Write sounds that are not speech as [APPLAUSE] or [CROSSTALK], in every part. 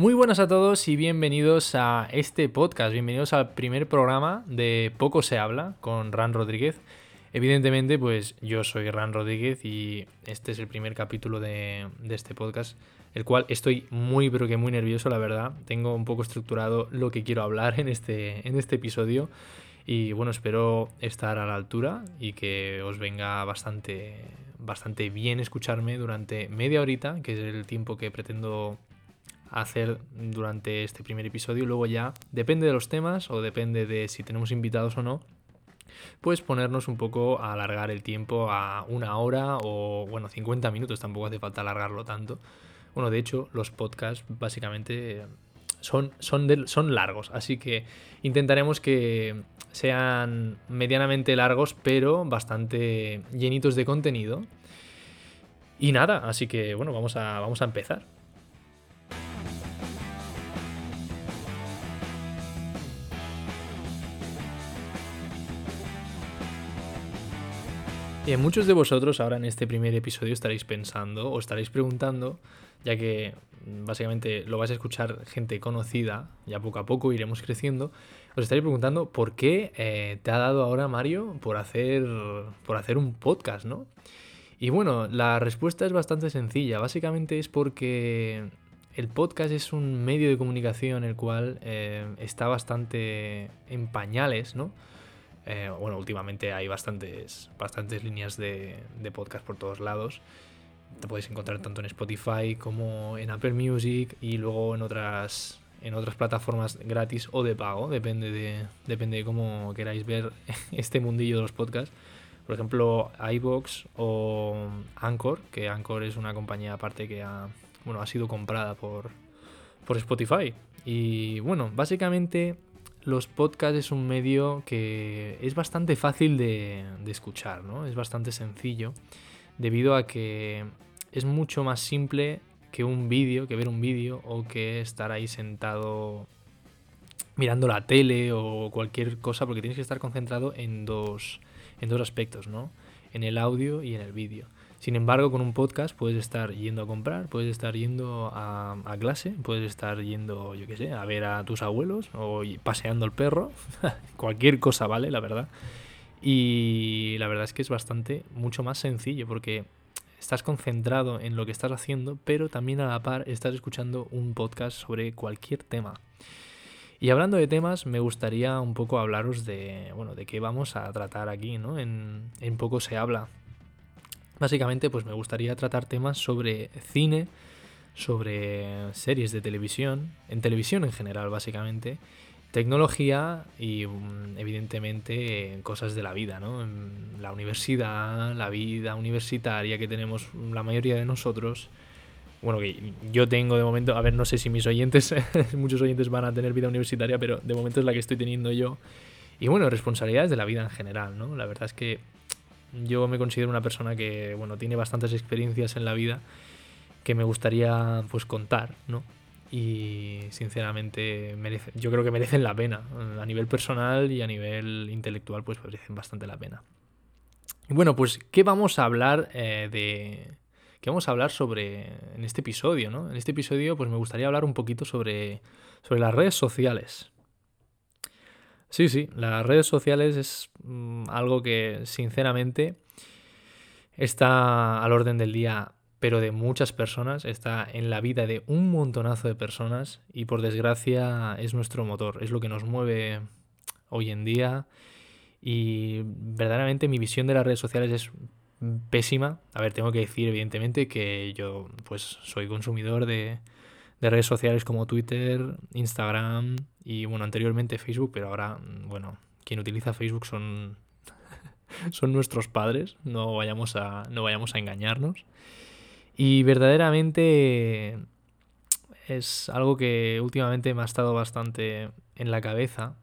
Muy buenas a todos y bienvenidos a este podcast, bienvenidos al primer programa de Poco se habla con Ran Rodríguez. Evidentemente, pues yo soy Ran Rodríguez y este es el primer capítulo de, este podcast, el cual estoy muy pero que muy nervioso, la verdad. Tengo un poco estructurado lo que quiero hablar en este, en este episodio y bueno, espero estar a la altura y que os venga bastante, bastante bien escucharme durante media horita, que es el tiempo que pretendo hacer durante este primer episodio. Luego ya, depende de los temas o depende de si tenemos invitados o no, pues ponernos un poco a alargar el tiempo a una hora o, bueno, 50 minutos, tampoco hace falta alargarlo tanto. Bueno, de hecho, los podcasts básicamente son, son, son largos, así que intentaremos que sean medianamente largos, pero bastante llenitos de contenido. Y nada, así que bueno, vamos a, vamos a empezar. Y muchos de vosotros ahora en este primer episodio estaréis pensando o estaréis preguntando, ya que mm, básicamente lo vais a escuchar gente conocida, ya poco a poco iremos creciendo, os estaréis preguntando por qué eh, te ha dado ahora Mario por hacer, por hacer un podcast, ¿no? Y bueno, la respuesta es bastante sencilla. Básicamente es porque el podcast es un medio de comunicación el cual eh, está bastante en pañales, ¿no? Eh, bueno, últimamente hay bastantes, bastantes líneas de, podcast por todos lados. Te puedes encontrar tanto en Spotify como en Apple Music y luego en otras, en otras plataformas gratis o de pago, depende de, depende de cómo queráis ver [LAUGHS] este mundillo de los podcasts. Por ejemplo, iBox o Anchor, que Anchor es una compañía aparte que ha, bueno, ha sido comprada por, por Spotify. Y bueno, básicamente los podcasts es un medio que es bastante fácil de, escuchar, ¿no? Es bastante sencillo, debido a que es mucho más simple que un vídeo, que ver un vídeo o que estar ahí sentado mirando la tele o cualquier cosa, porque tienes que estar concentrado en dos, en dos aspectos, ¿no? En el audio y en el vídeo. Sin embargo, con un podcast puedes estar yendo a comprar, puedes estar yendo a, clase, puedes estar yendo, yo qué sé, a ver a tus abuelos o paseando el perro. [LAUGHS] Cualquier cosa vale, la verdad. Y la verdad es que es bastante, mucho más sencillo porque estás concentrado en lo que estás haciendo, pero también a la par estás escuchando un podcast sobre cualquier tema. Y hablando de temas, me gustaría un poco hablaros de, bueno, de qué vamos a tratar aquí, ¿no? En, en poco se habla. Básicamente, pues me gustaría tratar temas sobre cine, sobre series de televisión, en televisión en general, básicamente, tecnología y mm, evidentemente cosas de la vida, ¿no? La universidad, la vida universitaria que tenemos la mayoría de nosotros. Bueno, que yo tengo de momento, a ver, no sé si mis oyentes, [LAUGHS] muchos oyentes van a tener vida universitaria, pero de momento es la que estoy teniendo yo. Y bueno, responsabilidades de la vida en general, ¿no? La verdad es que yo me considero una persona que, bueno, tiene bastantes experiencias en la vida que me gustaría, pues, contar, ¿no? Y, sinceramente, merece, yo creo que merecen la pena. A nivel personal y a nivel intelectual, pues, merecen bastante la pena. Bueno, pues, ¿qué vamos a hablar eh, de... ¿Qué vamos a hablar sobre en este episodio, ¿no? En este episodio, pues, me gustaría hablar un poquito sobre, sobre las redes sociales. Sí, sí, las redes sociales es mm, algo que sinceramente está al orden del día, pero de muchas personas, está en la vida de un montonazo de personas y por desgracia es nuestro motor, es lo que nos mueve hoy en día y verdaderamente mi visión de las redes sociales es pésima. A ver, tengo que decir evidentemente que yo pues soy consumidor de, de redes sociales como Twitter, Instagram y bueno, anteriormente Facebook, pero ahora, bueno, quien utiliza Facebook son, [LAUGHS] son nuestros padres, no vayamos, a, no vayamos a engañarnos. Y verdaderamente es algo que últimamente me ha estado bastante en la cabeza,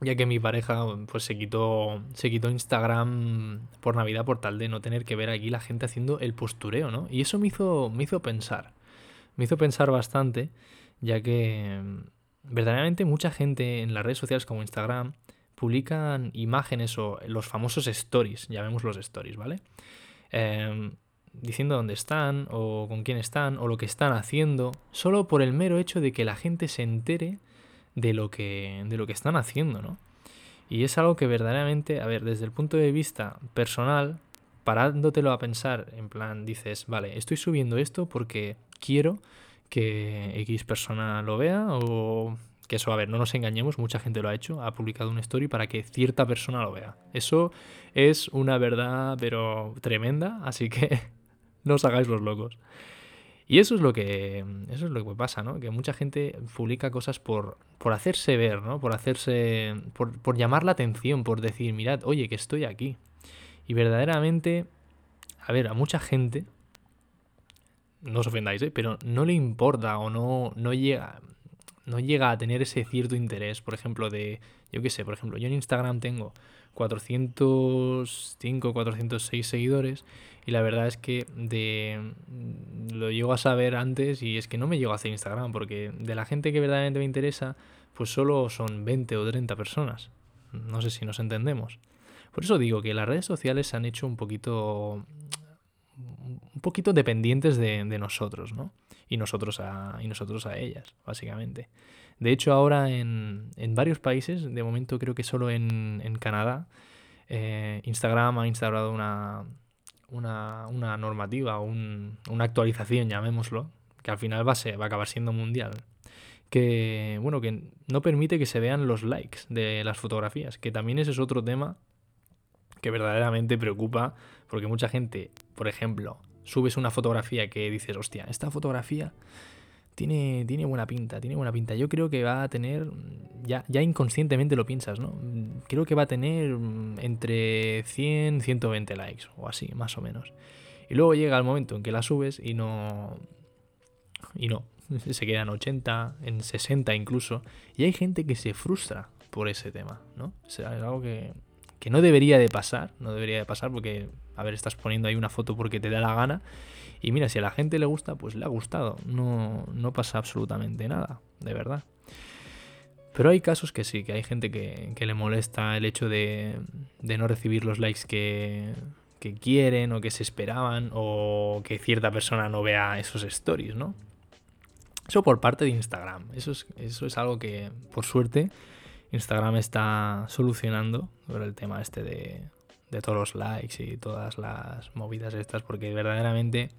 ya que mi pareja pues se quitó se quitó Instagram por Navidad por tal de no tener que ver aquí la gente haciendo el postureo, ¿no? Y eso me hizo me hizo pensar me hizo pensar bastante, ya que mm, verdaderamente mucha gente en las redes sociales como Instagram publican imágenes o los famosos stories, llamemos los stories, ¿vale? Em, diciendo dónde están, o con quién están, o lo que están haciendo, solo por el mero hecho de que la gente se entere de lo que, de lo que están haciendo, ¿no? Y es algo que verdaderamente, a ver, desde el punto de vista personal, parándotelo a pensar, en plan, dices, vale, estoy subiendo esto porque quiero que X persona lo vea o que eso, a ver, no nos engañemos, mucha gente lo ha hecho, ha publicado una story para que cierta persona lo vea. Eso es una verdad, pero tremenda, así que [LAUGHS] no os hagáis los locos. Y eso es lo que eso es lo que pasa, ¿no? Que mucha gente publica cosas por, por hacerse ver, ¿no? Por hacerse por, por llamar la atención, por decir, mirad, oye, que estoy aquí. Y verdaderamente, a ver, a mucha gente no os ofendáis, ¿eh? pero no le importa o no, no llega no llega a tener ese cierto interés, por ejemplo, de, yo qué sé, por ejemplo, yo en Instagram tengo 405, 406 seguidores y la verdad es que de lo llego a saber antes y es que no me llego a hacer Instagram porque de la gente que verdaderamente me interesa, pues solo son 20 o 30 personas. No sé si nos entendemos. Por eso digo que las redes sociales se han hecho un poquito un poquito dependientes de, nosotros, ¿no? y nosotros a, y nosotros a ellas, básicamente. De hecho, ahora en, varios países, de momento creo que solo en, Canadá, eh, Instagram ha instaurado una, una, una normativa, un, una actualización, llamémoslo, que al final va a, ser, va a acabar siendo mundial. Que, bueno, que no permite que se vean los likes de las fotografías, que también ese es otro tema que verdaderamente preocupa, porque mucha gente, por ejemplo, subes una fotografía que dices, hostia, esta fotografía tiene, tiene buena pinta, tiene buena pinta. Yo creo que va a tener, ya, ya inconscientemente lo piensas, ¿no? Creo que va a tener mm, entre 100, 120 likes o así, más o menos. Y luego llega el momento en que la subes y no... Y no, [LAUGHS] se quedan 80, en 60 incluso. Y hay gente que se frustra por ese tema, ¿no? O sea, es algo que, que no debería de pasar, no debería de pasar porque a ver, estás poniendo ahí una foto porque te da la gana. Y mira, si a la gente le gusta, pues le ha gustado. No, no pasa absolutamente nada, de verdad. Pero hay casos que sí, que hay gente que, le molesta el hecho de, de, no recibir los likes que, que quieren o que se esperaban o que cierta persona no vea esos stories, ¿no? Eso por parte de Instagram. Eso es, eso es algo que, por suerte, Instagram está solucionando el tema este de, de todos los likes y todas las movidas estas, porque verdaderamente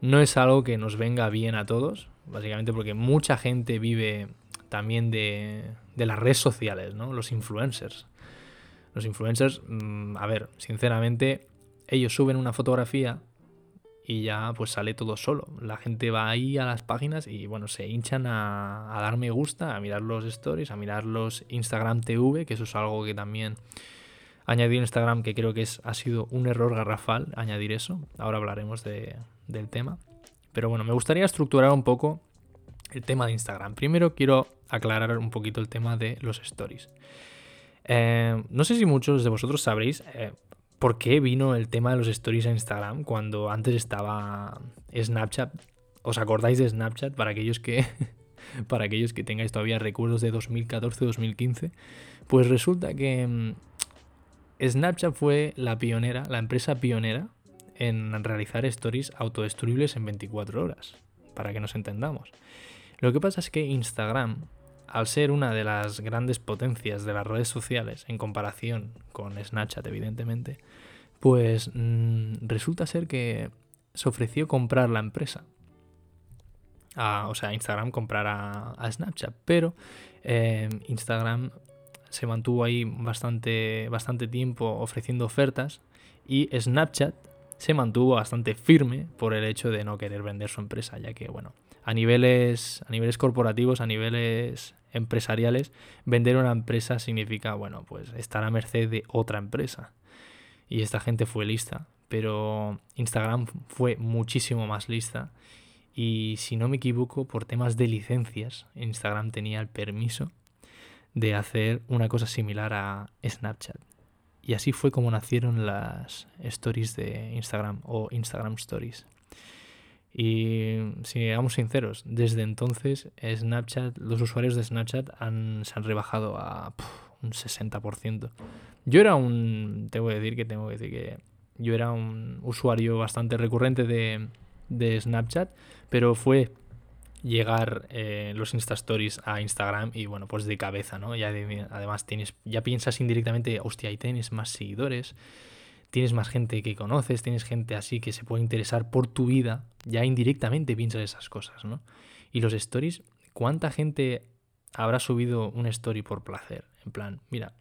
no es algo que nos venga bien a todos, básicamente porque mucha gente vive también de, de las redes sociales, ¿no? Los influencers. Los influencers, mm, a ver, sinceramente, ellos suben una fotografía y ya pues sale todo solo. La gente va ahí a las páginas y bueno, se hinchan a, a dar me gusta, a mirar los stories, a mirar los Instagram TV, que eso es algo que también añadir Instagram, que creo que es, ha sido un error garrafal añadir eso. Ahora hablaremos de, del tema. Pero bueno, me gustaría estructurar un poco el tema de Instagram. Primero quiero aclarar un poquito el tema de los stories. Eh, no sé si muchos de vosotros sabréis eh, por qué vino el tema de los stories a Instagram cuando antes estaba Snapchat. ¿Os acordáis de Snapchat? Para aquellos que, [LAUGHS] para aquellos que tengáis todavía recuerdos de 2014-2015. Pues resulta que mm, Snapchat fue la pionera, la empresa pionera en realizar stories autodestruibles en 24 horas, para que nos entendamos. Lo que pasa es que Instagram, al ser una de las grandes potencias de las redes sociales en comparación con Snapchat, evidentemente, pues mmm, resulta ser que se ofreció comprar la empresa. O sea, Instagram comprar a, a Snapchat, pero eh, Instagram se mantuvo ahí bastante, bastante tiempo ofreciendo ofertas y Snapchat se mantuvo bastante firme por el hecho de no querer vender su empresa, ya que, bueno, a niveles, a niveles corporativos, a niveles empresariales, vender una empresa significa, bueno, pues estar a merced de otra empresa. Y esta gente fue lista, pero Instagram fue muchísimo más lista. Y si no me equivoco, por temas de licencias, Instagram tenía el permiso de hacer una cosa similar a Snapchat. Y así fue como nacieron las stories de Instagram o Instagram Stories. Y si seamos sinceros, desde entonces Snapchat, los usuarios de Snapchat han, se han rebajado a un 60%. Yo era un, tengo que decir que tengo que decir que yo era un usuario bastante recurrente de, de Snapchat, pero fue llegar eh, los Insta Stories a Instagram y bueno, pues de cabeza, ¿no? Ya además tienes, ya piensas indirectamente, hostia, ahí tienes más seguidores, tienes más gente que conoces, tienes gente así que se puede interesar por tu vida, ya indirectamente piensas esas cosas, ¿no? Y los stories, ¿cuánta gente habrá subido un story por placer? En plan, mira,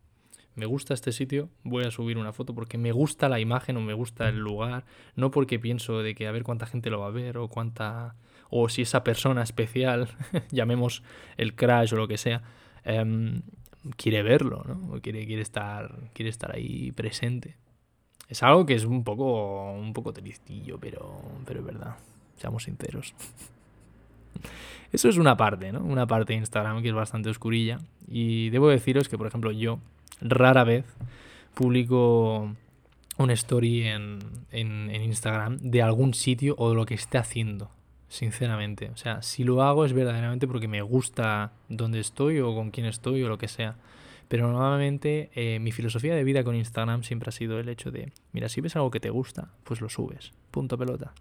me gusta este sitio, voy a subir una foto porque me gusta la imagen o me gusta el lugar, no porque pienso de que a ver cuánta gente lo va a ver o cuánta o si esa persona especial, [LAUGHS] llamemos el crash o lo que sea, em, quiere verlo, ¿no? O quiere, quiere, estar, quiere estar ahí presente. Es algo que es un poco, un poco tristillo, pero, pero es verdad. Seamos sinceros. [LAUGHS] Eso es una parte, ¿no? Una parte de Instagram que es bastante oscurilla. Y debo deciros que, por ejemplo, yo rara vez publico una story en, en, Instagram de algún sitio o de lo que esté haciendo, sinceramente. O sea, si lo hago es verdaderamente porque me gusta dónde estoy o con quién estoy o lo que sea. Pero normalmente eh, mi filosofía de vida con Instagram siempre ha sido el hecho de, mira, si ves algo que te gusta, pues lo subes. Punto pelota.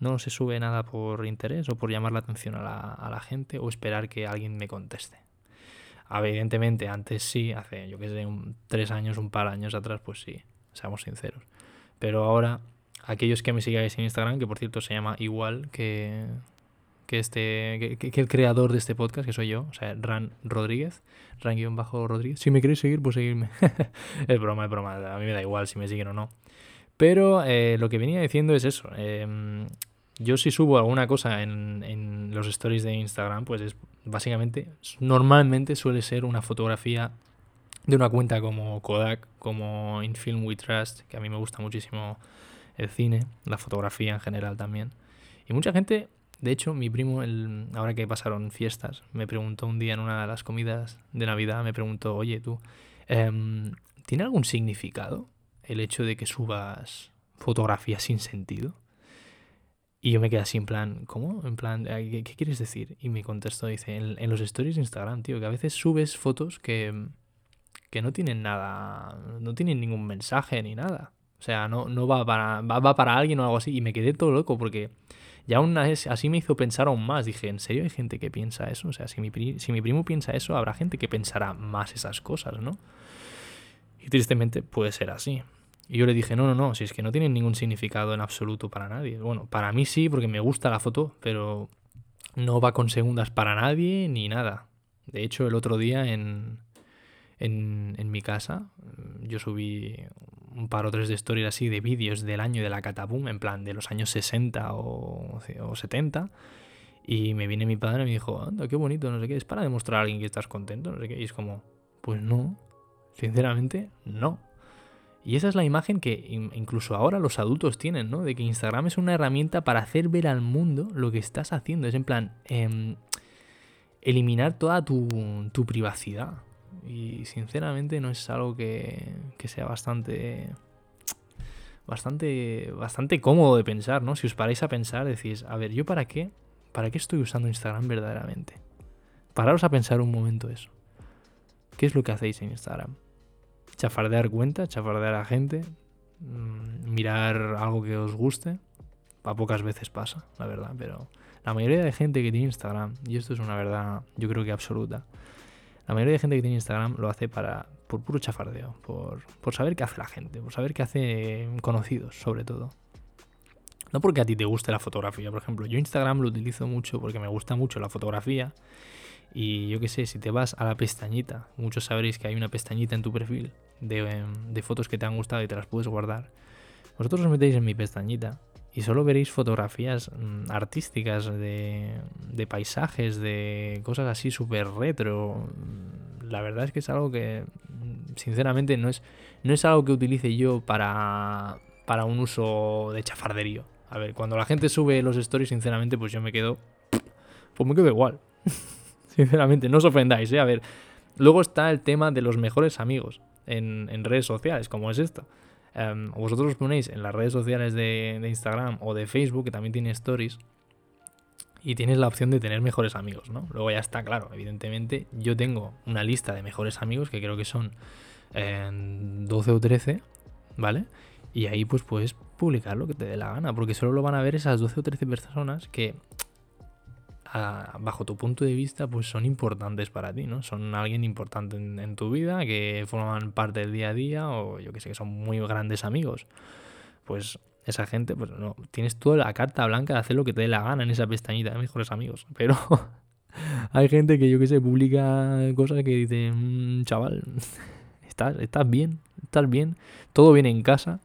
No se sube nada por interés o por llamar la atención a la, a la gente o esperar que alguien me conteste. Evidentemente, antes sí, hace, yo que sé, un, tres años, un par de años atrás, pues sí, seamos sinceros. Pero ahora, aquellos que me sigáis en Instagram, que por cierto se llama igual que, que este que, el creador de este podcast, que soy yo, o sea, Ran Rodríguez, Ran-Rodríguez. Si me queréis seguir, pues seguirme. [LAUGHS] es broma, es broma, a mí me da igual si me siguen o no. Pero eh, lo que venía diciendo es eso. Em, yo si subo alguna cosa en, en, los stories de Instagram, pues es básicamente, normalmente suele ser una fotografía de una cuenta como Kodak, como In Film We Trust, que a mí me gusta muchísimo el cine, la fotografía en general también. Y mucha gente, de hecho, mi primo, el, ahora que pasaron fiestas, me preguntó un día en una de las comidas de Navidad, me preguntó, oye tú, em, ¿tiene algún significado el hecho de que subas fotografías sin sentido? Y yo me quedé así en plan, ¿cómo? En plan, ¿qué, quieres decir? Y me contestó, dice, en, los stories de Instagram, tío, que a veces subes fotos que, que no tienen nada, no tienen ningún mensaje ni nada. O sea, no, no va, para, va, para alguien o algo así. Y me quedé todo loco porque ya aún así me hizo pensar aún más. Dije, ¿en serio hay gente que piensa eso? O sea, si mi, si mi primo piensa eso, habrá gente que pensará más esas cosas, ¿no? Y tristemente puede ser así. Y yo le dije, no, no, no, si es que no tienen ningún significado en absoluto para nadie. Bueno, para mí sí, porque me gusta la foto, pero no va con segundas para nadie ni nada. De hecho, el otro día en, en, en mi casa, yo subí un par o tres de historias así de vídeos del año de la Catapum, en plan de los años 60 o, o 70. Y me viene mi padre y me dijo, anda, qué bonito, no sé qué, es para demostrar a alguien que estás contento, no sé qué. Y es como, pues no, sinceramente, no. Y esa es la imagen que incluso ahora los adultos tienen, ¿no? De que Instagram es una herramienta para hacer ver al mundo lo que estás haciendo. Es en plan, em, eliminar toda tu, tu, privacidad. Y sinceramente no es algo que, que, sea bastante, bastante, bastante cómodo de pensar, ¿no? Si os paráis a pensar, decís, a ver, ¿yo para qué? ¿Para qué estoy usando Instagram verdaderamente? Pararos a pensar un momento eso. ¿Qué es lo que hacéis en Instagram? chafardear cuenta, chafardear a gente, mm, mirar algo que os guste. A pocas veces pasa, la verdad, pero la mayoría de gente que tiene Instagram, y esto es una verdad yo creo que absoluta, la mayoría de gente que tiene Instagram lo hace para por puro chafardeo, por, saber qué hace la gente, por saber qué hace conocidos, sobre todo. No porque a ti te guste la fotografía, por ejemplo, yo Instagram lo utilizo mucho porque me gusta mucho la fotografía y yo qué sé, si te vas a la pestañita, muchos sabréis que hay una pestañita en tu perfil em, de, fotos que te han gustado y te las puedes guardar. Vosotros os metéis en mi pestañita y solo veréis fotografías mm, artísticas de, de, paisajes, de cosas así súper retro. La verdad es que es algo que, mm, sinceramente, no es, no es algo que utilice yo para, para un uso de chafarderío. A ver, cuando la gente sube los stories, sinceramente, pues yo me quedo. Pues me quedo igual. [LAUGHS] Sinceramente, no os ofendáis, ¿eh? A ver, luego está el tema de los mejores amigos en, redes sociales, como es esto. Um, vosotros os ponéis en las redes sociales de, Instagram o de Facebook, que también tiene stories, y tienes la opción de tener mejores amigos, ¿no? Luego ya está claro, evidentemente, yo tengo una lista de mejores amigos que creo que son 12 o 13, ¿vale? Y ahí pues puedes publicar lo que te dé la gana, porque solo lo van a ver esas 12 o 13 personas que bajo tu punto de vista, pues son importantes para ti, ¿no? Son alguien importante en, tu vida, que forman parte del día a día, o yo que sé, que son muy grandes amigos. Pues esa gente, pues no, tienes toda la carta blanca de hacer lo que te dé la gana en esa pestañita de mejores amigos. [LAUGHS] Pero hay gente que yo que sé, publica cosas que dice, mm, chaval, [LAUGHS] estás, estás bien, estás bien, todo viene en casa,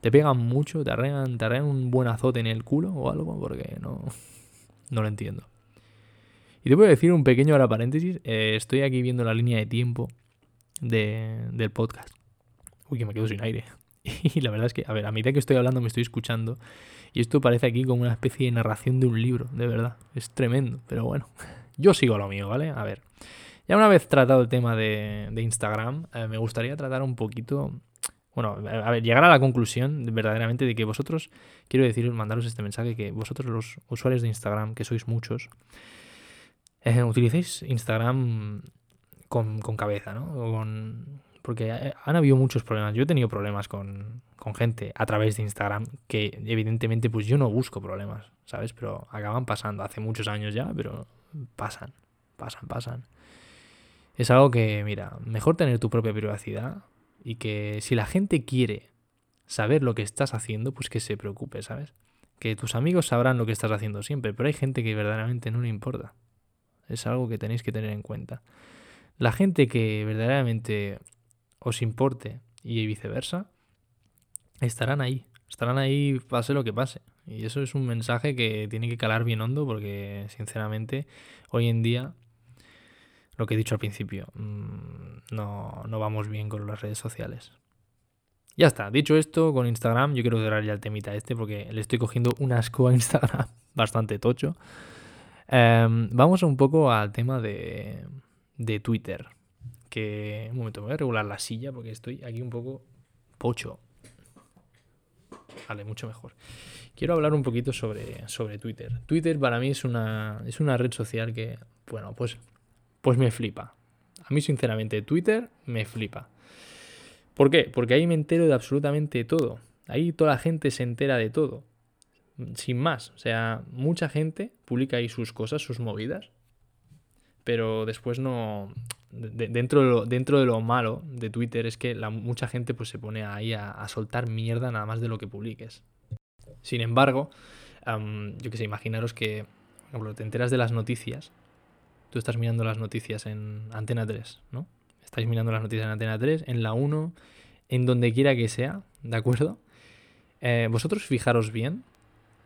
te pegan mucho, te arrean, te arrean un buen azote en el culo o algo, porque no, [LAUGHS] no lo entiendo. Y te voy a decir un pequeño ahora paréntesis. Eh, estoy aquí viendo la línea de tiempo del podcast. Uy, que me quedo sin aire. [LAUGHS] Y la verdad es que, a ver, a medida que estoy hablando me estoy escuchando. Y esto parece aquí como una especie de narración de un libro, de verdad. Es tremendo, pero bueno. [LAUGHS] Yo sigo lo mío, ¿vale? A ver. Ya una vez tratado el tema de, Instagram, eh, me gustaría tratar un poquito bueno, a ver, llegar a la conclusión verdaderamente de que vosotros, quiero deciros, mandaros este mensaje, que vosotros los usuarios de Instagram, que sois muchos, eh, utilicéis Instagram con, cabeza, ¿no? Con, porque han habido muchos problemas. Yo he tenido problemas con, con, gente a través de Instagram que evidentemente pues yo no busco problemas, ¿sabes? Pero acaban pasando hace muchos años ya, pero pasan, pasan, pasan. Es algo que, mira, mejor tener tu propia privacidad y que si la gente quiere saber lo que estás haciendo, pues que se preocupe, ¿sabes? Que tus amigos sabrán lo que estás haciendo siempre, pero hay gente que verdaderamente no le importa. Es algo que tenéis que tener en cuenta. La gente que verdaderamente os importe y viceversa, estarán ahí. Estarán ahí pase lo que pase. Y eso es un mensaje que tiene que calar bien hondo porque, sinceramente, hoy en día, lo que he dicho al principio, mm, no, no vamos bien con las redes sociales. Ya está, dicho esto, con Instagram, yo quiero cerrar ya el temita este porque le estoy cogiendo un asco a Instagram [LAUGHS] bastante tocho. Em, vamos un poco al tema de, de Twitter. Que. Un momento, voy a regular la silla porque estoy aquí un poco pocho. Vale, mucho mejor. Quiero hablar un poquito sobre, sobre Twitter. Twitter para mí es una, es una red social que, bueno, pues, pues me flipa. A mí, sinceramente, Twitter me flipa. ¿Por qué? Porque ahí me entero de absolutamente todo. Ahí toda la gente se entera de todo sin más. O sea, mucha gente publica ahí sus cosas, sus movidas, pero después no... dentro, de lo, dentro de lo malo de Twitter es que mucha gente pues se pone ahí a, soltar mierda nada más de lo que publiques. Sin embargo, yo que sé, imaginaros que, por ejemplo, te enteras de las noticias. Tú estás mirando las noticias en Antena 3, ¿no? Estáis mirando las noticias en Antena 3, en la 1, en donde quiera que sea, ¿de acuerdo? Eh, vosotros fijaros bien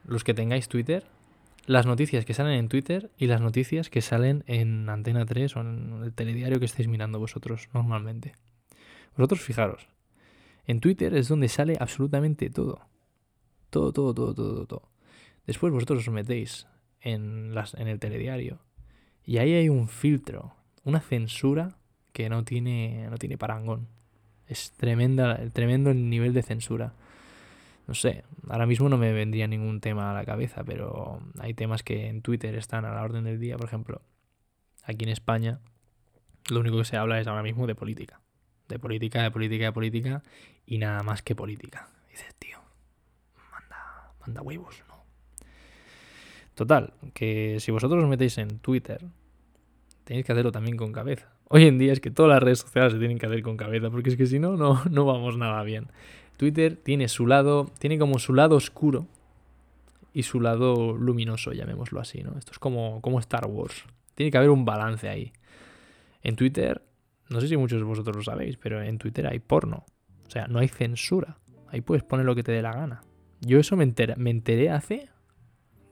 los que tengáis Twitter, las noticias que salen en Twitter y las noticias que salen en Antena 3 o en el telediario que estáis mirando vosotros normalmente. Vosotros fijaros, en Twitter es donde sale absolutamente todo. Todo, todo, todo, todo, todo. Después vosotros os metéis en, las, en el telediario y ahí hay un filtro, una censura que no tiene, no tiene parangón. Es tremenda, tremendo el nivel de censura no sé, ahora mismo no me vendría ningún tema a la cabeza, pero hay temas que en Twitter están a la orden del día, por ejemplo, aquí en España lo único que se habla es ahora mismo de política, de política, de política, de política y nada más que política. dices, tío, manda, manda huevos, ¿no? Total, que si vosotros os metéis en Twitter, tenéis que hacerlo también con cabeza. Hoy en día es que todas las redes sociales se tienen que hacer con cabeza, porque es que si no, no, no vamos nada bien. Twitter tiene su lado, tiene como su lado oscuro y su lado luminoso, llamémoslo así, ¿no? Esto es como, como Star Wars. Tiene que haber un balance ahí. En Twitter, no sé si muchos de vosotros lo sabéis, pero en Twitter hay porno. O sea, no hay censura. Ahí puedes poner lo que te dé la gana. Yo eso me enteré, me enteré hace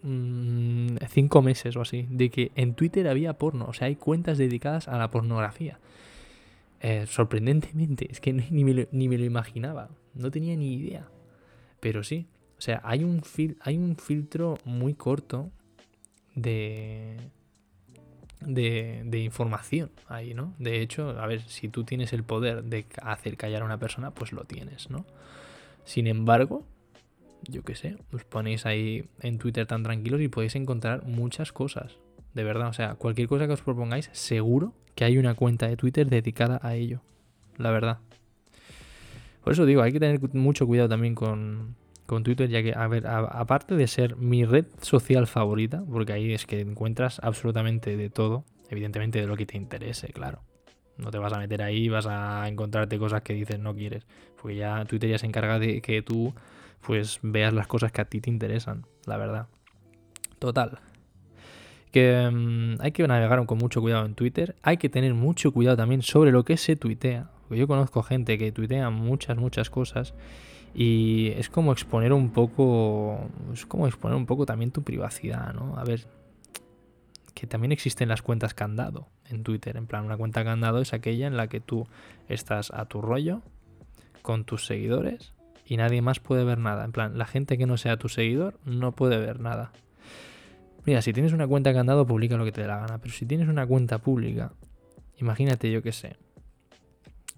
mm, cinco meses o así, de que en Twitter había porno. O sea, hay cuentas dedicadas a la pornografía. Eh, sorprendentemente, es que [LAUGHS] ni me, ni me lo imaginaba. No tenía ni idea. Pero sí. O sea, hay un, fil hay un filtro muy corto de, de, de, información ahí, ¿no? De hecho, a ver, si tú tienes el poder de hacer callar a una persona, pues lo tienes, ¿no? Sin embargo, yo qué sé, os ponéis ahí en Twitter tan tranquilos y podéis encontrar muchas cosas. De verdad, o sea, cualquier cosa que os propongáis, seguro que hay una cuenta de Twitter dedicada a ello. La verdad. Por eso digo, hay que tener mucho cuidado también con, con Twitter, ya que, a ver, aparte de ser mi red social favorita, porque ahí es que encuentras absolutamente de todo, evidentemente de lo que te interese, claro. No te vas a meter ahí, vas a encontrarte cosas que dices no quieres, porque ya Twitter ya se encarga de que tú pues veas las cosas que a ti te interesan, la verdad. Total. Que mm, hay que navegar con mucho cuidado en Twitter, hay que tener mucho cuidado también sobre lo que se tuitea, yo conozco gente que tuitea muchas, muchas cosas y es como exponer un poco, es como exponer un poco también tu privacidad, ¿no? A ver, que también existen las cuentas candado en Twitter. En plan, una cuenta candado es aquella en la que tú estás a tu rollo con tus seguidores y nadie más puede ver nada. En plan, la gente que no sea tu seguidor no puede ver nada. Mira, si tienes una cuenta candado, publica lo que te dé la gana. Pero si tienes una cuenta pública, imagínate yo que sé,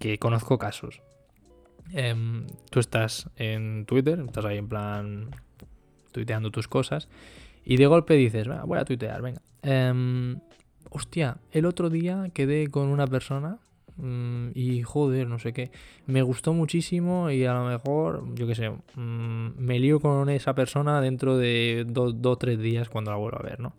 que conozco casos. Em, tú estás en Twitter, estás ahí en plan tuiteando tus cosas y de golpe dices, voy a tuitear, venga. Em, hostia, el otro día quedé con una persona mm, y joder, no sé qué. Me gustó muchísimo y a lo mejor, yo qué sé, mm, me lío con esa persona dentro de dos o tres días cuando la vuelva a ver, ¿no?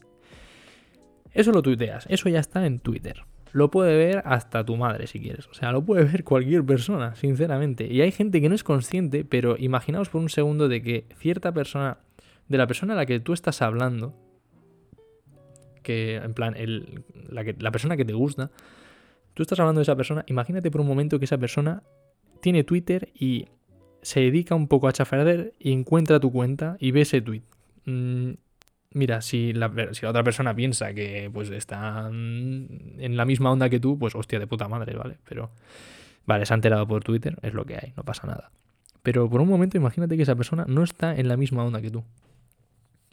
Eso lo tuiteas, eso ya está en Twitter. Lo puede ver hasta tu madre si quieres. O sea, lo puede ver cualquier persona, sinceramente. Y hay gente que no es consciente, pero imaginaos por un segundo de que cierta persona, de la persona a la que tú estás hablando, que en plan, el, la, la persona que te gusta, tú estás hablando de esa persona, imagínate por un momento que esa persona tiene Twitter y se dedica un poco a chafarder y encuentra tu cuenta y ve ese tweet. Mm, mira, si la, si la, otra persona piensa que pues está en la misma onda que tú, pues hostia de puta madre, ¿vale? Pero, vale, se ha enterado por Twitter, es lo que hay, no pasa nada. Pero por un momento imagínate que esa persona no está en la misma onda que tú.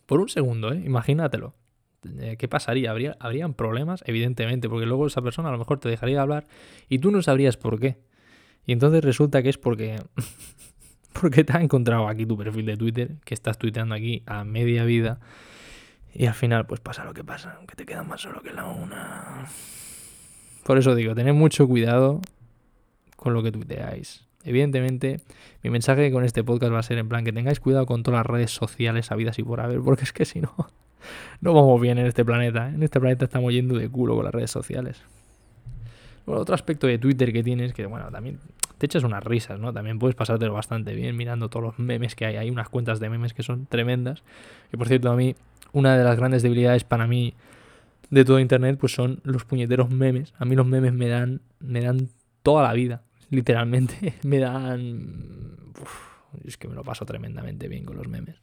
Por un segundo, ¿eh? Imagínatelo. Eh, ¿qué pasaría? ¿Habría, habrían problemas, evidentemente, porque luego esa persona a lo mejor te dejaría de hablar y tú no sabrías por qué. Y entonces resulta que es porque, [LAUGHS] porque te ha encontrado aquí tu perfil de Twitter, que estás tuiteando aquí a media vida, y al final pues pasa lo que pasa, que te quedas más solo que la una. Por eso digo, tened mucho cuidado con lo que tuiteáis. Evidentemente, mi mensaje con este podcast va a ser en plan que tengáis cuidado con todas las redes sociales habidas y por haber, porque es que si no, [LAUGHS] no vamos bien en este planeta. ¿eh? En este planeta estamos yendo de culo con las redes sociales. Bueno, otro aspecto de Twitter que tienes, que bueno, también te echas unas risas, ¿no? También puedes pasártelo bastante bien mirando todos los memes que hay. Hay unas cuentas de memes que son tremendas. Y por cierto, a mí, una de las grandes debilidades para mí de todo Internet, pues son los puñeteros memes. A mí los memes me dan, me dan toda la vida, literalmente. [LAUGHS] me dan... es que me lo paso tremendamente bien con los memes.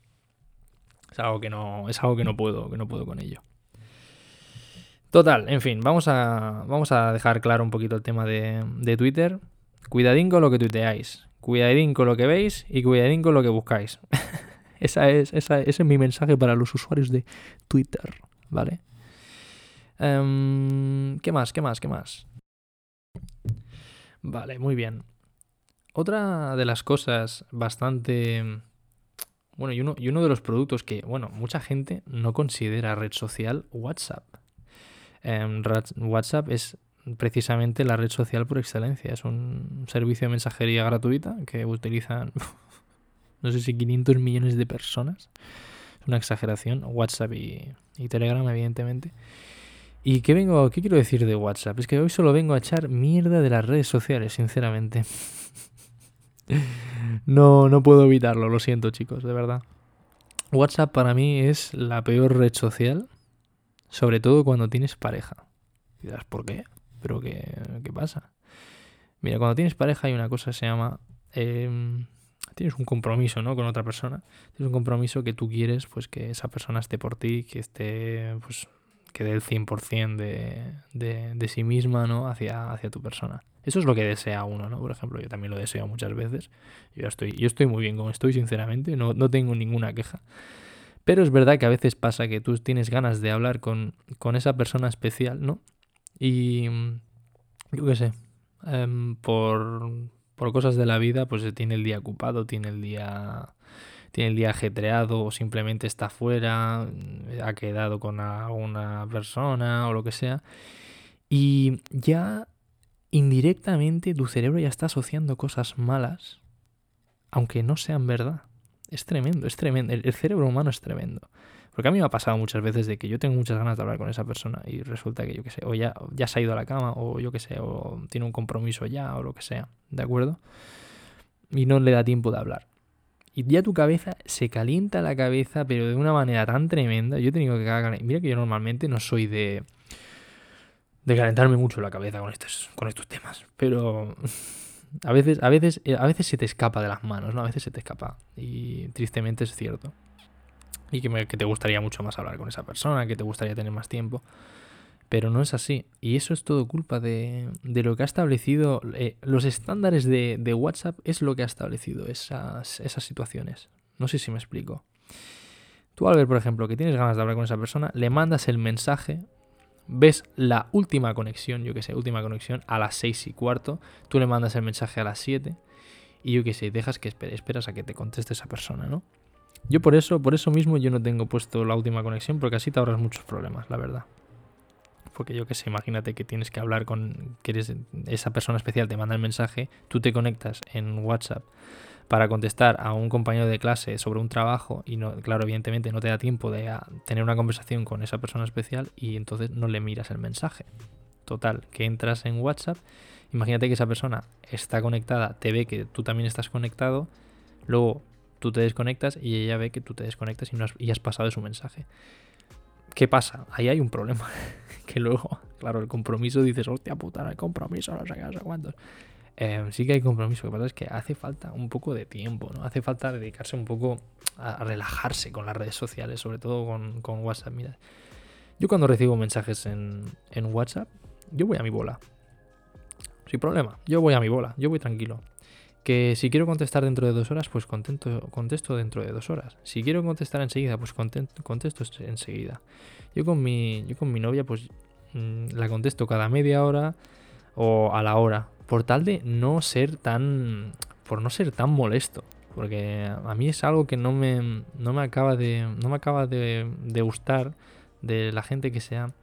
Es algo que no, es algo que no puedo, que no puedo con ello. Total, en fin, vamos a, vamos a dejar claro un poquito el tema de, de Twitter. Cuidadín con lo que tuiteáis, cuidadín con lo que veis y cuidadín con lo que buscáis. [LAUGHS] esa es, esa, ese es mi mensaje para los usuarios de Twitter, ¿vale? Em, ¿Qué más? ¿Qué más? ¿Qué más? Vale, muy bien. Otra de las cosas bastante bueno, y uno, y uno de los productos que, bueno, mucha gente no considera red social WhatsApp. Em, WhatsApp es precisamente la red social por excelencia. Es un servicio de mensajería gratuita que utilizan, [LAUGHS] no sé si 500 millones de personas. Es una exageración. WhatsApp y, y Telegram, evidentemente. ¿Y qué, vengo, qué quiero decir de WhatsApp? Es que hoy solo vengo a echar mierda de las redes sociales, sinceramente. [LAUGHS] no, no puedo evitarlo, lo siento chicos, de verdad. WhatsApp para mí es la peor red social, sobre todo cuando tienes pareja. Y ¿por qué? ¿Pero qué, qué pasa? Mira, cuando tienes pareja hay una cosa que se llama... Em, tienes un compromiso, ¿no? Con otra persona. Tienes un compromiso que tú quieres, pues que esa persona esté por ti, que esté, pues, que dé el 100% de, de, de sí misma, ¿no? Hacia, hacia tu persona. Eso es lo que desea uno, ¿no? Por ejemplo, yo también lo deseo muchas veces. Yo estoy, yo estoy muy bien como estoy, sinceramente, no, no tengo ninguna queja. Pero es verdad que a veces pasa que tú tienes ganas de hablar con, con esa persona especial, ¿no? Y yo qué sé, em, por, por cosas de la vida, pues tiene el día ocupado, tiene el día tiene el día ajetreado o simplemente está fuera, ha quedado con una persona o lo que sea. Y ya indirectamente tu cerebro ya está asociando cosas malas aunque no sean verdad. Es tremendo, es tremendo. El, cerebro humano es tremendo. Porque a mí me ha pasado muchas veces de que yo tengo muchas ganas de hablar con esa persona y resulta que yo qué sé, o ya, ya se ha ido a la cama, o yo qué sé, o tiene un compromiso ya, o lo que sea, ¿de acuerdo? Y no le da tiempo de hablar. Y ya tu cabeza se calienta la cabeza, pero de una manera tan tremenda. Yo he tenido que cagar. Mira que yo normalmente no soy de. de calentarme mucho la cabeza con estos, con estos temas. Pero. [LAUGHS] A veces, a veces, a veces se te escapa de las manos, ¿no? A veces se te escapa. Y tristemente es cierto. Y que, que te gustaría mucho más hablar con esa persona, que te gustaría tener más tiempo. Pero no es así. Y eso es todo culpa de, lo que ha establecido. Eh, los estándares de, de, WhatsApp es lo que ha establecido esas, esas situaciones. No sé si me explico. Tú al ver, por ejemplo, que tienes ganas de hablar con esa persona, le mandas el mensaje, ves la última conexión, yo que sé, última conexión a las 6 y cuarto, tú le mandas el mensaje a las 7 y yo que sé, dejas que esperas a que te conteste esa persona, ¿no? Yo por eso, por eso mismo yo no tengo puesto la última conexión porque así te ahorras muchos problemas, la verdad porque yo que sé, imagínate que tienes que hablar con, que eres esa persona especial, te manda el mensaje, tú te conectas en WhatsApp para contestar a un compañero de clase sobre un trabajo y no, claro, evidentemente no te da tiempo de tener una conversación con esa persona especial y entonces no le miras el mensaje. Total, que entras en WhatsApp, imagínate que esa persona está conectada, te ve que tú también estás conectado, luego tú te desconectas y ella ve que tú te desconectas y, no has, y has pasado su mensaje. ¿Qué pasa? Ahí hay un problema. [LAUGHS] que luego, claro, el compromiso dices, hostia puta, el compromiso, no sé qué, no sé cuántos. Eh, sí que hay compromiso. Lo que pasa es que hace falta un poco de tiempo, ¿no? Hace falta dedicarse un poco a, relajarse con las redes sociales, sobre todo con, con, WhatsApp. Mira, yo cuando recibo mensajes en, en WhatsApp, yo voy a mi bola. Sin problema, yo voy a mi bola, yo voy tranquilo. Que si quiero contestar dentro de dos horas, pues contento, contesto dentro de dos horas. Si quiero contestar enseguida, pues contesto enseguida. Yo con mi, yo con mi novia, pues mm, la contesto cada media hora o a la hora. Por tal de no ser tan. Por no ser tan molesto. Porque a mí es algo que no me, no me acaba de. No me acaba de, de gustar de la gente que sea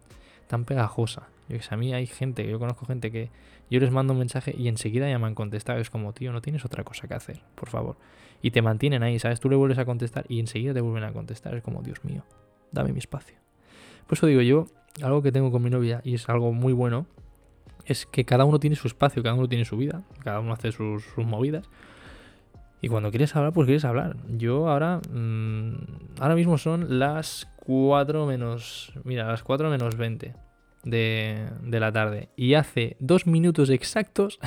tan pegajosa. Yo que sé, a mí hay gente, yo conozco gente que yo les mando un mensaje y enseguida ya me han contestado. Es como, tío, no tienes otra cosa que hacer, por favor. Y te mantienen ahí, ¿sabes? Tú le vuelves a contestar y enseguida te vuelven a contestar. Es como, Dios mío, dame mi espacio. Por eso digo yo, algo que tengo con mi novia y es algo muy bueno, es que cada uno tiene su espacio, cada uno tiene su vida, cada uno hace sus, movidas. Y cuando quieres hablar, pues quieres hablar. Yo ahora, mm, ahora mismo son las 4 menos, mira, las 4 menos 20 de, la tarde. Y hace dos minutos exactos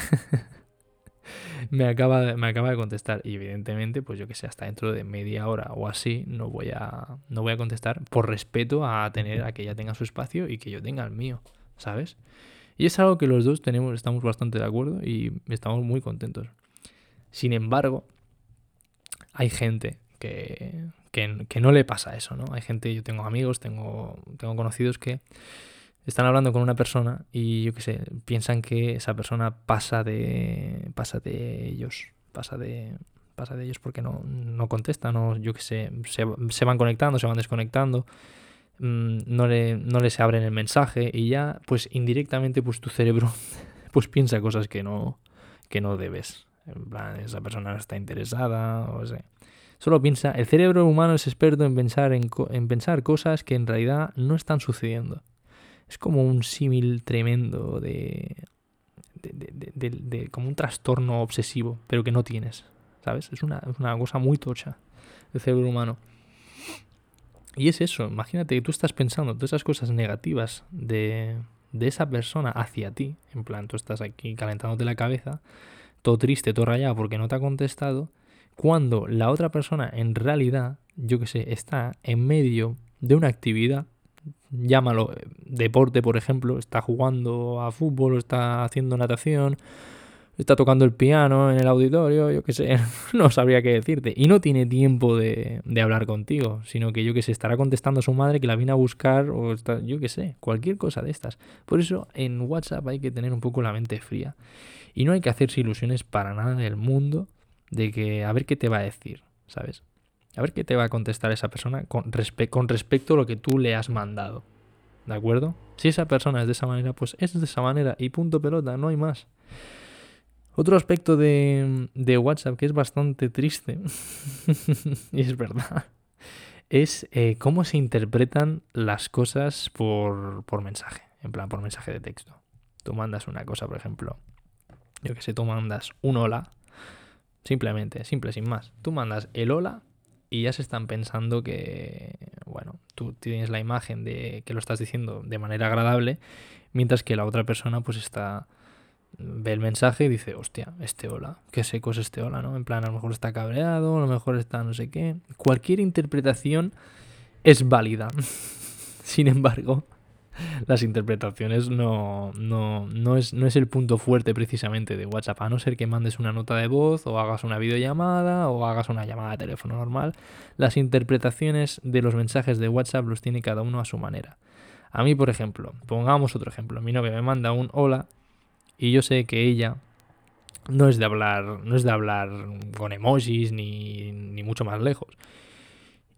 [LAUGHS] me, acaba, me acaba de contestar. Y evidentemente, pues yo que sé, hasta dentro de media hora o así no voy a, no voy a contestar por respeto a tener a que ella tenga su espacio y que yo tenga el mío, ¿sabes? Y es algo que los dos tenemos, estamos bastante de acuerdo y estamos muy contentos. Sin embargo, hay gente que, que, que, no le pasa eso, ¿no? Hay gente, yo tengo amigos, tengo, tengo conocidos que están hablando con una persona y yo qué sé, piensan que esa persona pasa de pasa de ellos, pasa de pasa de ellos porque no, no contestan o yo qué sé, se, van conectando, se van desconectando, mm, no, le, no les abren el mensaje y ya pues indirectamente pues tu cerebro [LAUGHS] pues piensa cosas que no que no debes. En plan, esa persona no está interesada o sea. Solo piensa, el cerebro humano es experto en pensar en, en pensar cosas que en realidad no están sucediendo. Es como un símil tremendo de, de, como un trastorno obsesivo, pero que no tienes, ¿sabes? Es una, es una cosa muy tocha el cerebro humano. Y es eso, imagínate que tú estás pensando todas esas cosas negativas de, de esa persona hacia ti, en plan, tú estás aquí calentándote la cabeza, todo triste, todo rayado porque no te ha contestado, cuando la otra persona en realidad, yo que sé, está en medio de una actividad llámalo deporte, por ejemplo, está jugando a fútbol, está haciendo natación, está tocando el piano en el auditorio, yo qué sé, [LAUGHS] no sabría qué decirte. Y no tiene tiempo de, hablar contigo, sino que yo que sé, estará contestando a su madre que la viene a buscar o está, yo qué sé, cualquier cosa de estas. Por eso en WhatsApp hay que tener un poco la mente fría. Y no hay que hacerse ilusiones para nada del mundo de que a ver qué te va a decir, ¿sabes? A ver qué te va a contestar esa persona con, con respecto a lo que tú le has mandado. ¿De acuerdo? Si esa persona es de esa manera, pues es de esa manera y punto pelota, no hay más. Otro aspecto de, WhatsApp que es bastante triste, [LAUGHS] y es verdad, es eh, cómo se interpretan las cosas por, por mensaje, en plan por mensaje de texto. Tú mandas una cosa, por ejemplo, yo que sé, tú mandas un hola, simplemente, simple, sin más. Tú mandas el hola y ya se están pensando que, bueno, tú tienes la imagen de que lo estás diciendo de manera agradable, mientras que la otra persona pues está ve el mensaje y dice, hostia, este hola, qué seco es este hola, ¿no? En plan, a lo mejor está cabreado, a lo mejor está no sé qué. Cualquier interpretación es válida. [LAUGHS] Sin embargo, las interpretaciones no, no, no, es, no es el punto fuerte precisamente de WhatsApp, a no ser que mandes una nota de voz o hagas una videollamada o hagas una llamada de teléfono normal. Las interpretaciones de los mensajes de WhatsApp los tiene cada uno a su manera. A mí, por ejemplo, pongamos otro ejemplo, mi novia me manda un hola y yo sé que ella no es de hablar, no es de hablar con emojis ni, ni mucho más lejos.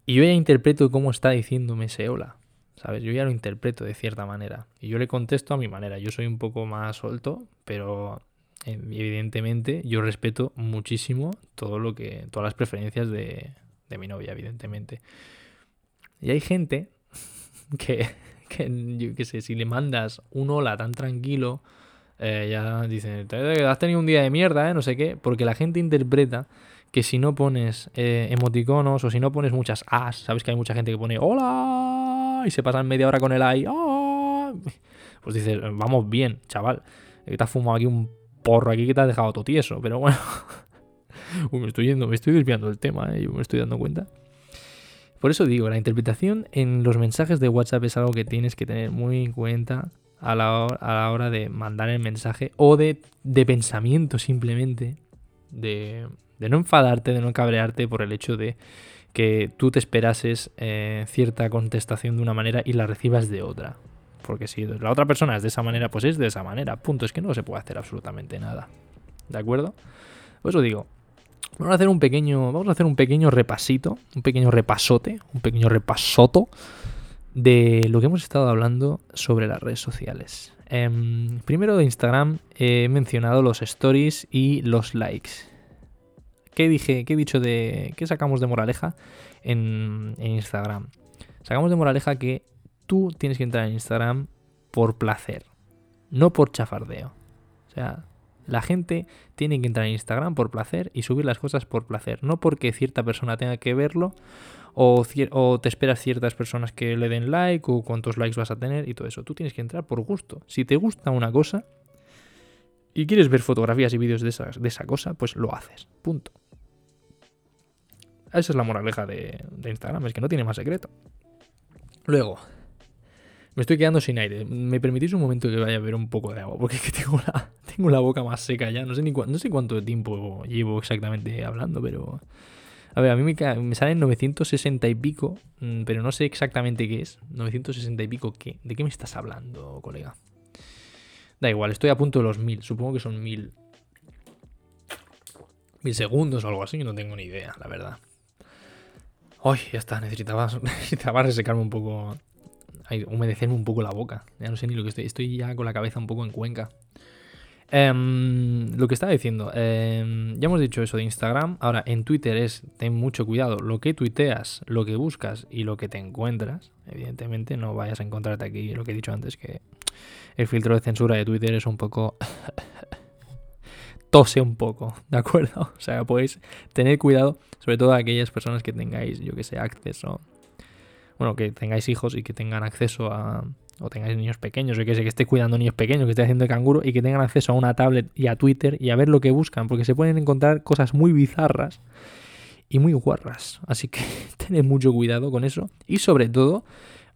Y yo ya interpreto cómo está diciéndome ese hola. ¿Sabes? Yo ya lo interpreto de cierta manera. Y yo le contesto a mi manera. Yo soy un poco más suelto, pero eh, evidentemente yo respeto muchísimo todo lo que. todas las preferencias de, de mi novia, evidentemente. Y hay gente [LAUGHS] que, que, yo qué sé, si le mandas un hola tan tranquilo eh, ya dicen, has tenido un día de mierda, ¿eh? No sé qué, porque la gente interpreta que si no pones eh, emoticonos o si no pones muchas as, sabes que hay mucha gente que pone hola y se pasan media hora con el ay, ¡ah! pues dices, vamos bien, chaval, que te has fumado aquí un porro aquí que te has dejado todo tieso, pero bueno, [LAUGHS] me estoy yendo, me estoy desviando del tema, ¿eh? yo me estoy dando cuenta. Por eso digo, la interpretación en los mensajes de WhatsApp es algo que tienes que tener muy en cuenta a la, hora, de mandar el mensaje o de, pensamiento simplemente, de, no enfadarte, de no cabrearte por el hecho de que tú te esperases eh, cierta contestación de una manera y la recibas de otra. Porque si la otra persona es de esa manera, pues es de esa manera. Punto. Es que no se puede hacer absolutamente nada. ¿De acuerdo? Por eso digo, vamos a hacer un pequeño, vamos a hacer un pequeño repasito, un pequeño repasote, un pequeño repasoto de lo que hemos estado hablando sobre las redes sociales. Em, primero de Instagram he mencionado los stories y los likes. ¿Qué dije? ¿Qué he dicho de. ¿Qué sacamos de moraleja en, Instagram? Sacamos de moraleja que tú tienes que entrar en Instagram por placer, no por chafardeo. O sea, la gente tiene que entrar en Instagram por placer y subir las cosas por placer, no porque cierta persona tenga que verlo o, te esperas ciertas personas que le den like o cuántos likes vas a tener y todo eso. Tú tienes que entrar por gusto. Si te gusta una cosa y quieres ver fotografías y vídeos de, de esa cosa, pues lo haces. Punto. Esa es la moraleja de, Instagram, es que no tiene más secreto. Luego, me estoy quedando sin aire. ¿Me permitís un momento que vaya a ver un poco de agua? Porque es que tengo la, [LAUGHS] tengo la boca más seca ya. No sé, ni no sé cuánto tiempo llevo exactamente hablando, pero a ver, a mí me, salen 960 y pico, mm, pero no sé exactamente qué es. 960 y pico, ¿qué? ¿De qué me estás hablando, colega? Da igual, estoy a punto de los 1000. Supongo que son 1000. 1000 segundos o algo así, no tengo ni idea, la verdad. Ay, ya está, necesitaba, [LAUGHS] necesitaba resecarme un poco. humedecerme un poco la boca. Ya no sé ni lo que estoy. Estoy ya con la cabeza un poco en cuenca. Em, lo que estaba diciendo, em, ya hemos dicho eso de Instagram. Ahora, en Twitter es ten mucho cuidado. Lo que tuiteas, lo que buscas y lo que te encuentras. Evidentemente, no vayas a encontrarte aquí lo que he dicho antes, que el filtro de censura de Twitter es un poco. [LAUGHS] tose un poco, [LAUGHS] ¿de acuerdo? O sea, podéis tener cuidado, sobre todo aquellas personas que tengáis, yo que sé, acceso. Bueno, que tengáis hijos y que tengan acceso a, o tengáis niños pequeños, o que sé que esté cuidando niños pequeños, que esté haciendo canguro y que tengan acceso a una tablet y a Twitter y a ver lo que buscan, porque se pueden encontrar cosas muy bizarras y muy guarras. Así que [LAUGHS] tened mucho cuidado con eso y sobre todo,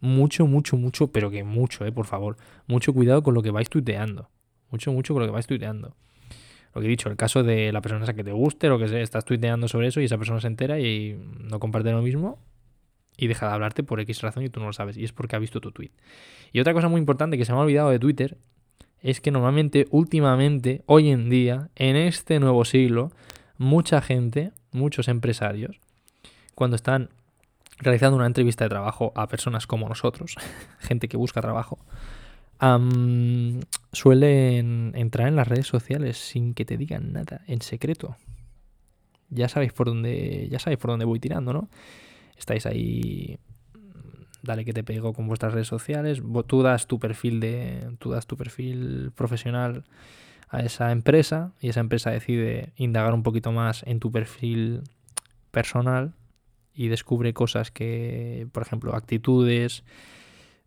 mucho, mucho, mucho, pero que mucho, eh, por favor, mucho cuidado con lo que vais tuiteando. Mucho, mucho con lo que vais tuiteando. Lo que he dicho, el caso de la persona que te guste, lo que sea, estás tuiteando sobre eso y esa persona se entera y no comparte lo mismo, y deja de hablarte por X razón y tú no lo sabes. Y es porque ha visto tu tweet. Y otra cosa muy importante que se me ha olvidado de Twitter es que normalmente, últimamente, hoy en día, en este nuevo siglo, mucha gente, muchos empresarios, cuando están realizando una entrevista de trabajo a personas como nosotros, [LAUGHS] gente que busca trabajo, suelen entrar en las redes sociales sin que te digan nada, en secreto. Ya sabéis por dónde, ya sabéis por dónde voy tirando, ¿no? Estáis ahí, dale que te pego con vuestras redes sociales, tú das tu perfil de, tú das tu perfil profesional a esa empresa y esa empresa decide indagar un poquito más en tu perfil personal y descubre cosas que, por ejemplo, actitudes,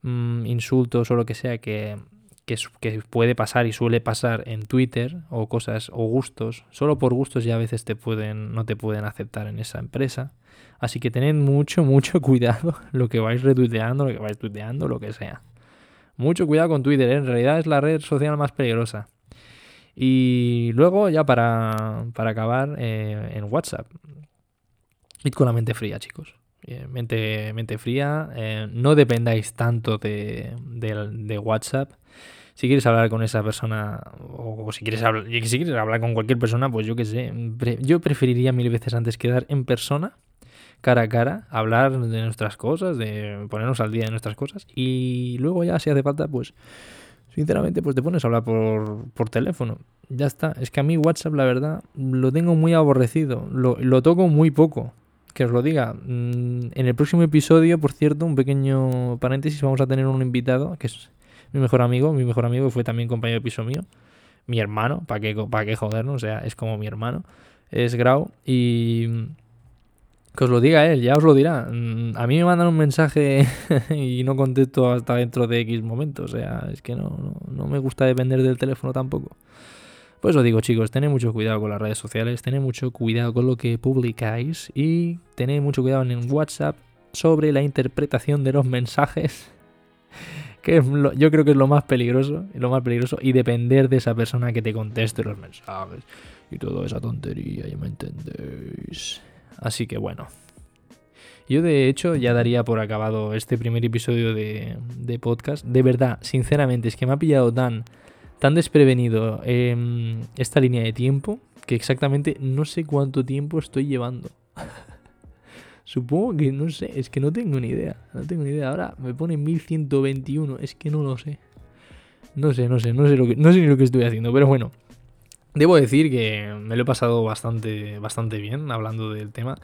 mm, insultos o lo que sea que, que, puede pasar y suele pasar en Twitter o cosas o gustos, solo por gustos ya a veces te pueden, no te pueden aceptar en esa empresa. Así que tened mucho, [LAUGHS] mucho cuidado lo que vais retuiteando, lo que vais tuiteando, lo que sea. Mucho cuidado con Twitter, ¿eh? en realidad es la red social más peligrosa. Y luego, ya para, acabar, eh, en WhatsApp. Id con la mente fría, chicos. Eh, mente, mente fría. no dependáis tanto de, de, WhatsApp si quieres hablar con esa persona o si quieres, hablar, si quieres hablar con cualquier persona, pues yo qué sé, yo preferiría mil veces antes quedar en persona, cara a cara, hablar de nuestras cosas, de ponernos al día de nuestras cosas y luego ya si hace falta, pues sinceramente, pues te pones a hablar por, por teléfono. Ya está, es que a mí WhatsApp la verdad lo tengo muy aborrecido, lo, lo toco muy poco que os lo diga. Mm, en el próximo episodio, por cierto, un pequeño paréntesis, vamos a tener un invitado que es mi mejor amigo, mi mejor amigo fue también compañero de piso mío, mi hermano, ¿para qué, para qué jodernos? O sea, es como mi hermano, es Grau y que os lo diga él, ya os lo dirá. Mm, a mí me mandan un mensaje [LAUGHS] y no contesto hasta dentro de X momentos, o sea, es que no, no, me gusta depender del teléfono tampoco. Pues os digo chicos, tened mucho cuidado con las redes sociales, tened mucho cuidado con lo que publicáis y tened mucho cuidado en WhatsApp sobre la interpretación de los mensajes [LAUGHS] que yo creo que es lo más peligroso, lo más peligroso, y depender de esa persona que te conteste los mensajes y toda esa tontería, ya me entendéis. Así que bueno. Yo de hecho ya daría por acabado este primer episodio de, podcast. De verdad, sinceramente, es que me ha pillado tan, tan desprevenido em, esta línea de tiempo que exactamente no sé cuánto tiempo estoy llevando. [LAUGHS] Supongo que no sé, es que no tengo ni idea. No tengo ni idea. Ahora me pone 1121, es que no lo sé. No sé, no sé, no sé lo que, no sé ni lo que estoy haciendo, pero bueno. Debo decir que me lo he pasado bastante, bastante bien hablando del tema.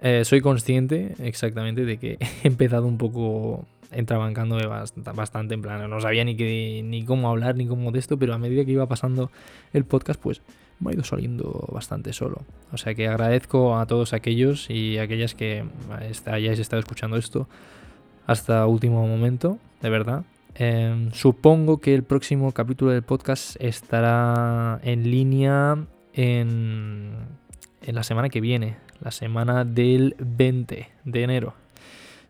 Eh, soy consciente exactamente de que [LAUGHS] he empezado un poco entrabancando bastante en plan, no sabía ni, qué, ni cómo hablar ni cómo de esto, pero a medida que iba pasando el podcast, pues me ha ido saliendo bastante solo. O sea que agradezco a todos aquellos y aquellas que hayáis estado escuchando esto hasta último momento, de verdad. Em, supongo que el próximo capítulo del podcast estará en línea en, en la semana que viene, la semana del 20 de enero.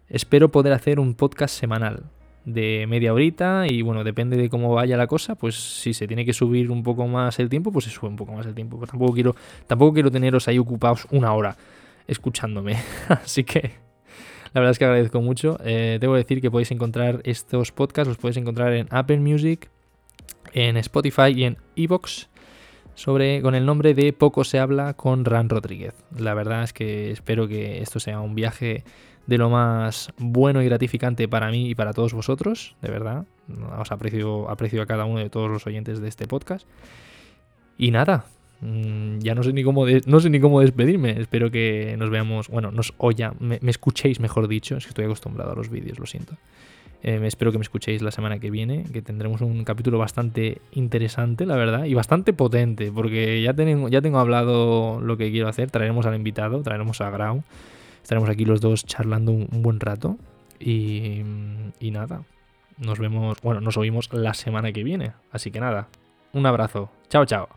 Espero poder hacer un podcast semanal de media horita y bueno, depende de cómo vaya la cosa, pues si se tiene que subir un poco más el tiempo, pues se sube un poco más el tiempo. Pero tampoco quiero, tampoco quiero teneros ahí ocupados una hora escuchándome. [LAUGHS] Así que la verdad es que agradezco mucho. Eh, debo decir que podéis encontrar estos podcasts, los podéis encontrar en Apple Music, en Spotify y en Evox. Sobre, con el nombre de Poco se habla con Ran Rodríguez. La verdad es que espero que esto sea un viaje de lo más bueno y gratificante para mí y para todos vosotros, de verdad. Os aprecio, aprecio a cada uno de todos los oyentes de este podcast. Y nada, mm, ya no sé ni cómo no sé ni cómo despedirme. Espero que nos veamos, bueno, nos oya, me, escuchéis, mejor dicho. Es que estoy acostumbrado a los vídeos, lo siento. Eh, espero que me escuchéis la semana que viene, que tendremos un capítulo bastante interesante, la verdad, y bastante potente, porque ya tengo, ya tengo hablado lo que quiero hacer. Traeremos al invitado, traeremos a Grau. Estaremos aquí los dos charlando un, buen rato. Y, y nada, nos vemos, bueno, nos oímos la semana que viene. Así que nada, un abrazo. Chao, chao.